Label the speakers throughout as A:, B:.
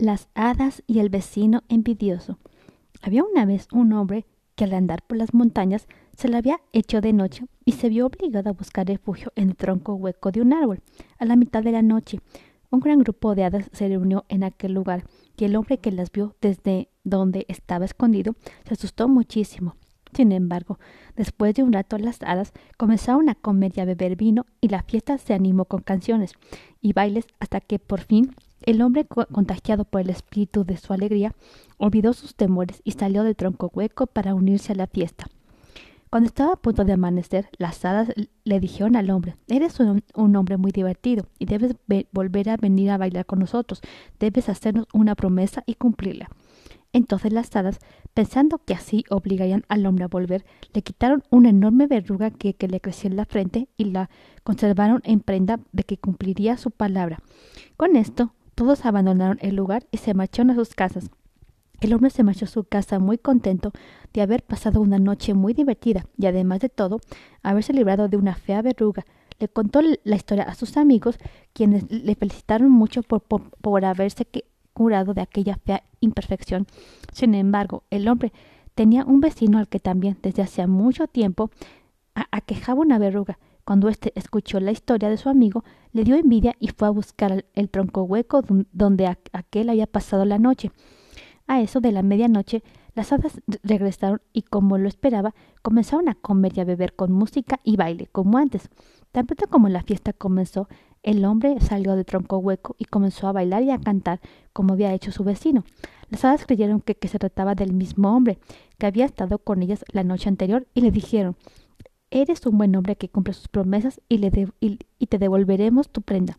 A: Las hadas y el vecino envidioso. Había una vez un hombre que al andar por las montañas se le había hecho de noche y se vio obligado a buscar refugio en el tronco hueco de un árbol. A la mitad de la noche, un gran grupo de hadas se reunió en aquel lugar y el hombre que las vio desde donde estaba escondido se asustó muchísimo. Sin embargo, después de un rato las hadas comenzaron a comer y a beber vino y la fiesta se animó con canciones y bailes hasta que por fin el hombre, contagiado por el espíritu de su alegría, olvidó sus temores y salió del tronco hueco para unirse a la fiesta. Cuando estaba a punto de amanecer, las hadas le dijeron al hombre Eres un, hombre muy divertido y debes volver a venir a bailar con nosotros. Debes hacernos una promesa y cumplirla. Entonces las hadas, pensando que así obligarían al hombre a volver, le quitaron una enorme verruga que, que le creció en la frente y la conservaron en prenda de que cumpliría su palabra. Con esto, todos abandonaron el lugar y se marcharon a sus casas. El hombre se marchó a su casa muy contento de haber pasado una noche muy divertida y además de todo, haberse librado de una fea verruga. Le contó la historia a sus amigos, quienes le felicitaron mucho por, por, haberse curado de aquella fea imperfección. Sin embargo, el hombre tenía un vecino al que también desde hacía mucho tiempo aquejaba una verruga cuando éste escuchó la historia de su amigo, le dio envidia y fue a buscar el tronco hueco donde aquel había pasado la noche. A eso de la medianoche, las hadas regresaron y, como lo esperaba, comenzaron a comer y a beber con música y baile, como antes. Tan pronto como la fiesta comenzó, el hombre salió del tronco hueco y comenzó a bailar y a cantar, como había hecho su vecino. Las hadas creyeron que, que se trataba del mismo hombre que había estado con ellas la noche anterior y le dijeron Eres un buen hombre que cumple sus promesas y, le y, te devolveremos tu prenda.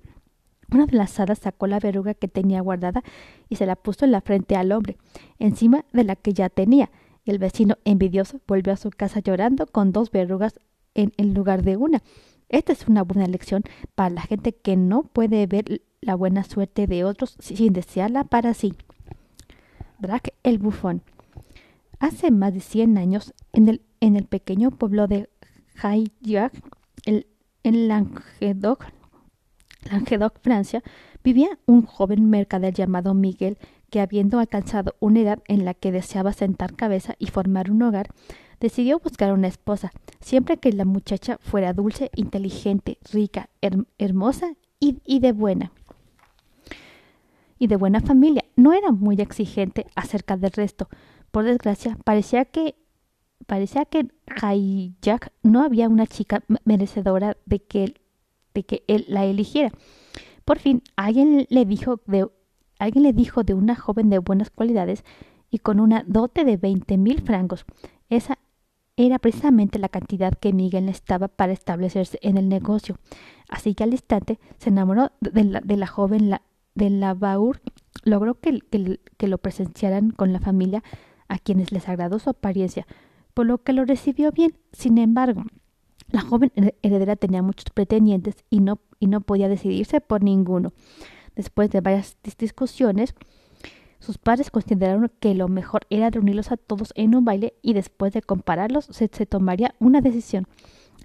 A: Una de las hadas sacó la verruga que tenía guardada y se la puso en la frente al hombre, encima de la que ya tenía. El vecino envidioso volvió a su casa llorando con dos verrugas en, lugar de una. Esta es una buena lección para la gente que no puede ver la buena suerte de otros sin desearla para sí. Drake el bufón. Hace más de cien años, en el, en el pequeño pueblo de En Languedoc, Languedoc, Francia, vivía un joven mercader llamado Miguel que, habiendo alcanzado una edad en la que deseaba sentar cabeza y formar un hogar, decidió buscar una esposa, siempre que la muchacha fuera dulce, inteligente, rica, hermosa y, y, de buena. Y de buena familia. No era muy exigente acerca del resto. Por desgracia, parecía que parecía que en Jack no había una chica merecedora de que, él, de que él la eligiera. Por fin, alguien le dijo de, alguien le dijo de una joven de buenas cualidades y con una dote de veinte mil francos. Esa era precisamente la cantidad que Miguel necesitaba para establecerse en el negocio. Así que al instante se enamoró de la, de la joven de la Baur, logró que, que, que lo presenciaran con la familia a quienes les agradó su apariencia, por lo que lo recibió bien. Sin embargo, la joven heredera tenía muchos pretendientes y no, y no podía decidirse por ninguno. Después de varias discusiones, sus padres consideraron que lo mejor era reunirlos a todos en un baile y después de compararlos se, tomaría una decisión.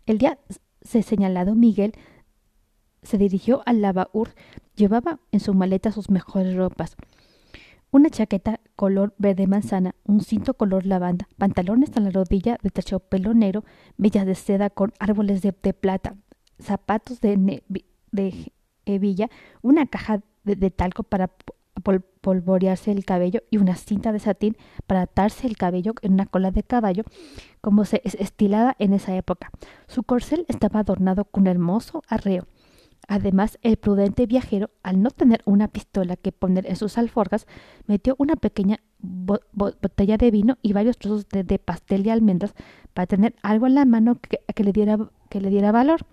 A: El día se señalado Miguel se dirigió al lavaur. Llevaba en su maleta sus mejores ropas una chaqueta color verde manzana, un cinto color lavanda, pantalones a la rodilla de terciopelo negro, bellas de seda con árboles de, plata, zapatos de, hebilla, una caja de, talco para polvorearse el cabello y una cinta de satín para atarse el cabello en una cola de caballo, como se estilada en esa época. Su corcel estaba adornado con un hermoso arreo. Además, el prudente viajero, al no tener una pistola que poner en sus alforjas, metió una pequeña botella de vino y varios trozos de, pastel de almendras para tener algo en la mano que, le diera, que le diera valor.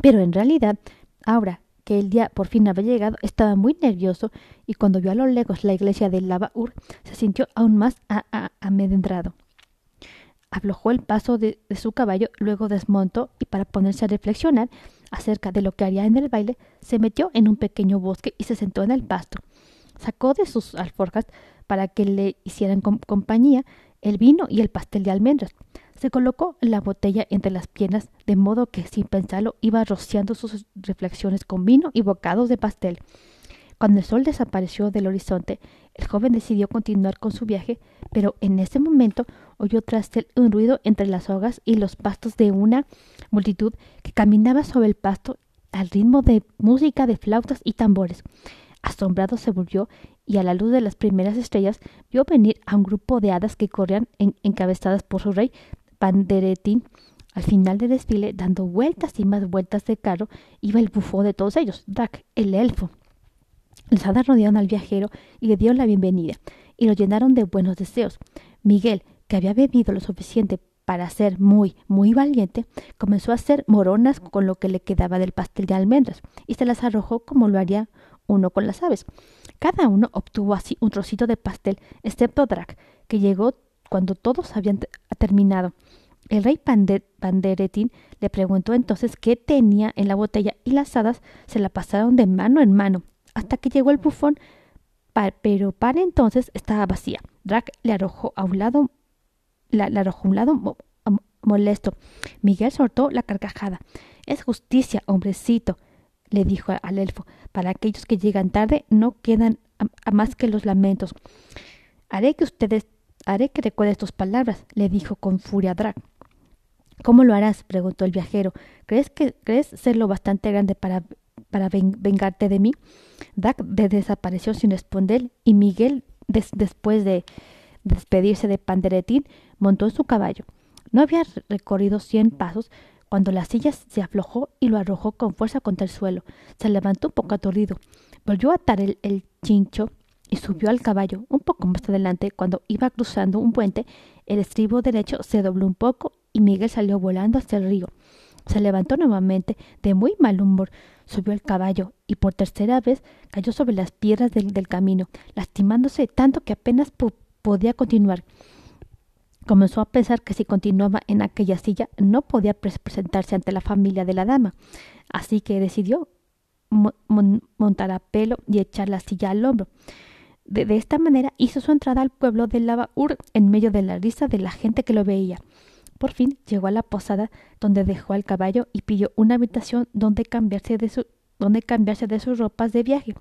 A: Pero en realidad, ahora que el día por fin había llegado, estaba muy nervioso y cuando vio a lo lejos la iglesia de Lavaur, se sintió aún más amedrentado. Aflojó el paso de su caballo, luego desmontó y para ponerse a reflexionar, acerca de lo que haría en el baile, se metió en un pequeño bosque y se sentó en el pasto. Sacó de sus alforjas para que le hicieran compañía el vino y el pastel de almendras. Se colocó la botella entre las piernas, de modo que sin pensarlo iba rociando sus reflexiones con vino y bocados de pastel. Cuando el sol desapareció del horizonte, el joven decidió continuar con su viaje, pero en ese momento oyó tras él un ruido entre las hogas y los pastos de una multitud que caminaba sobre el pasto al ritmo de música de flautas y tambores. Asombrado se volvió y a la luz de las primeras estrellas vio venir a un grupo de hadas que corrían encabezadas por su rey Panderetín. Al final del desfile, dando vueltas y más vueltas de carro, iba el bufón de todos ellos, Drac, el elfo. Las hadas rodearon al viajero y le dieron la bienvenida, y lo llenaron de buenos deseos. Miguel, que había bebido lo suficiente para ser muy, muy valiente, comenzó a hacer moronas con lo que le quedaba del pastel de almendras, y se las arrojó como lo haría uno con las aves. Cada uno obtuvo así un trocito de pastel, excepto Drac, que llegó cuando todos habían terminado. El rey Panderetín le preguntó entonces qué tenía en la botella y las hadas se la pasaron de mano en mano hasta que llegó el bufón, pero para entonces estaba vacía. Drac le arrojó a un lado, la, arrojó a un lado molesto. Miguel soltó la carcajada. Es justicia, hombrecito, le dijo al elfo. Para aquellos que llegan tarde no quedan a, más que los lamentos. Haré que ustedes, haré que recuerde tus palabras, le dijo con furia Drac. ¿Cómo lo harás? preguntó el viajero. ¿Crees que crees serlo bastante grande para, para vengarte de mí? Drac desapareció sin responder y Miguel, después de despedirse de Panderetín, montó en su caballo. No había recorrido cien pasos cuando la silla se aflojó y lo arrojó con fuerza contra el suelo. Se levantó un poco aturdido. Volvió a atar el, el chincho y subió al caballo. Un poco más adelante, cuando iba cruzando un puente, el estribo derecho se dobló un poco y Miguel salió volando hacia el río. Se levantó nuevamente de muy mal humor, subió al caballo y por tercera vez cayó sobre las piedras del, camino, lastimándose tanto que apenas podía continuar. Comenzó a pensar que si continuaba en aquella silla no podía presentarse ante la familia de la dama, así que decidió montar a pelo y echar la silla al hombro. De, esta manera hizo su entrada al pueblo de Lavaur en medio de la risa de la gente que lo veía. Por fin llegó a la posada donde dejó al caballo y pidió una habitación donde cambiarse de, su, donde cambiarse de sus ropas de viaje.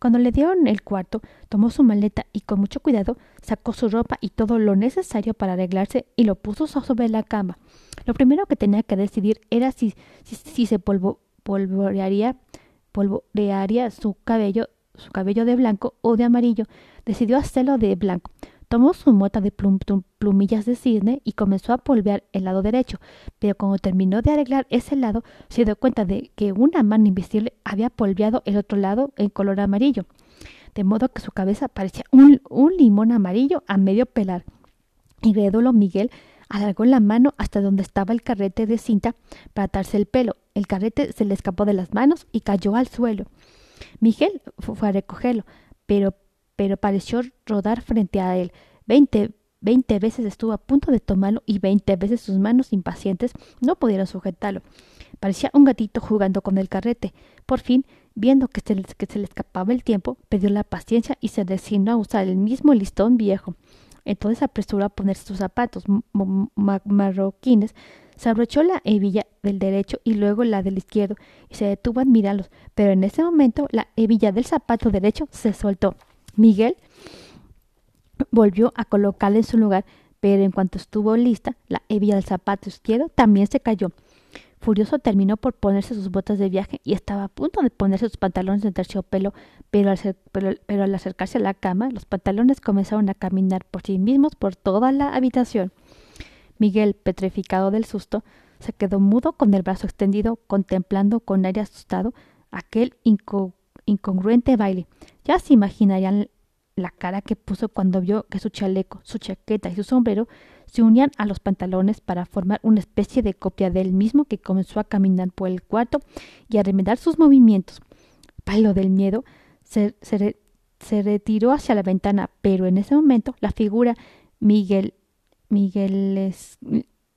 A: Cuando le dieron el cuarto, tomó su maleta y con mucho cuidado sacó su ropa y todo lo necesario para arreglarse y lo puso sobre la cama. Lo primero que tenía que decidir era si, si, se polvo, polvorearía, polvorearía su cabello, su cabello de blanco o de amarillo. Decidió hacerlo de blanco. Tomó su mota de plumillas de cisne y comenzó a polvear el lado derecho, pero cuando terminó de arreglar ese lado, se dio cuenta de que una mano invisible había polveado el otro lado en color amarillo, de modo que su cabeza parecía un, limón amarillo a medio pelar. Incrédulo Miguel alargó la mano hasta donde estaba el carrete de cinta para atarse el pelo. El carrete se le escapó de las manos y cayó al suelo. Miguel fue a recogerlo, pero pero pareció rodar frente a él. Veinte, veinte veces estuvo a punto de tomarlo y veinte veces sus manos impacientes no pudieron sujetarlo. Parecía un gatito jugando con el carrete. Por fin, viendo que se, le, escapaba el tiempo, perdió la paciencia y se designó a usar el mismo listón viejo. Entonces apresuró a ponerse sus zapatos marroquines, se abrochó la hebilla del derecho y luego la del izquierdo y se detuvo a admirarlos, pero en ese momento la hebilla del zapato derecho se soltó. Miguel volvió a colocarla en su lugar, pero en cuanto estuvo lista, la hebilla del zapato izquierdo también se cayó. Furioso terminó por ponerse sus botas de viaje y estaba a punto de ponerse sus pantalones de terciopelo, pero al, pero al acercarse a la cama, los pantalones comenzaron a caminar por sí mismos por toda la habitación. Miguel, petrificado del susto, se quedó mudo con el brazo extendido, contemplando con aire asustado aquel incongruente baile. Ya se imaginarían la cara que puso cuando vio que su chaleco, su chaqueta y su sombrero se unían a los pantalones para formar una especie de copia de él mismo que comenzó a caminar por el cuarto y a remedar sus movimientos. Palo del miedo, se, retiró hacia la ventana, pero en ese momento la figura Miguel, Migueles,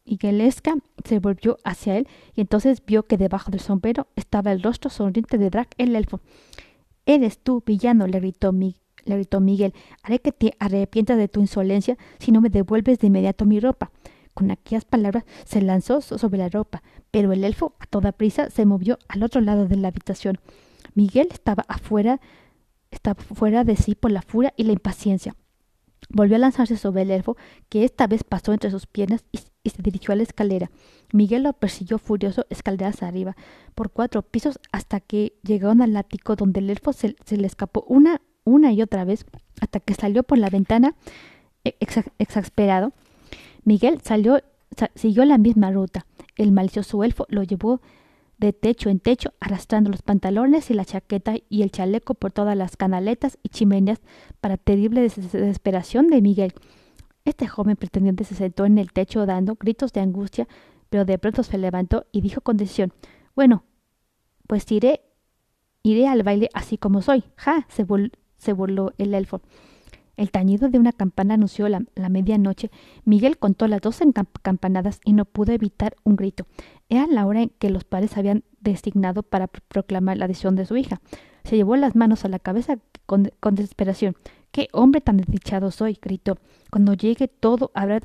A: Miguelesca se volvió hacia él y entonces vio que debajo del sombrero estaba el rostro sonriente de Drac el elfo. Eres tú, villano, le gritó, le gritó Miguel. Haré que te arrepientas de tu insolencia si no me devuelves de inmediato mi ropa. Con aquellas palabras se lanzó sobre la ropa, pero el elfo a toda prisa se movió al otro lado de la habitación. Miguel estaba afuera estaba fuera de sí por la furia y la impaciencia. Volvió a lanzarse sobre el elfo, que esta vez pasó entre sus piernas y, se dirigió a la escalera. Miguel lo persiguió furioso escaleras arriba, por cuatro pisos, hasta que llegaron al ático donde el elfo se, le escapó una, una y otra vez, hasta que salió por la ventana e, exasperado. Miguel salió, siguió la misma ruta. El malicioso elfo lo llevó de techo en techo, arrastrando los pantalones y la chaqueta y el chaleco por todas las canaletas y chimeneas para terrible desesperación de Miguel. Este joven pretendiente se sentó en el techo dando gritos de angustia, pero de pronto se levantó y dijo con decisión Bueno, pues iré, iré al baile así como soy. Ja. se, se burló el elfo. El tañido de una campana anunció la, medianoche. Miguel contó las dos campanadas y no pudo evitar un grito. Era la hora en que los padres habían designado para proclamar la decisión de su hija. Se llevó las manos a la cabeza con, desesperación. ¡Qué hombre tan desdichado soy! gritó. Cuando llegue todo habrá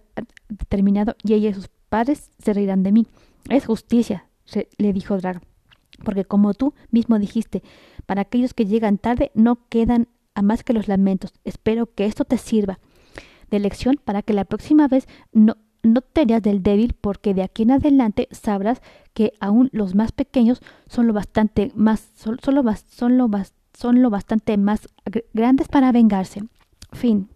A: terminado y ella y sus padres se reirán de mí. Es justicia, le dijo Drago. Porque como tú mismo dijiste, para aquellos que llegan tarde no quedan a más que los lamentos. Espero que esto te sirva de lección para que la próxima vez no, no te del débil, porque de aquí en adelante sabrás que aún los más pequeños son lo bastante más, son, son lo, son lo bastante más grandes para vengarse. Fin.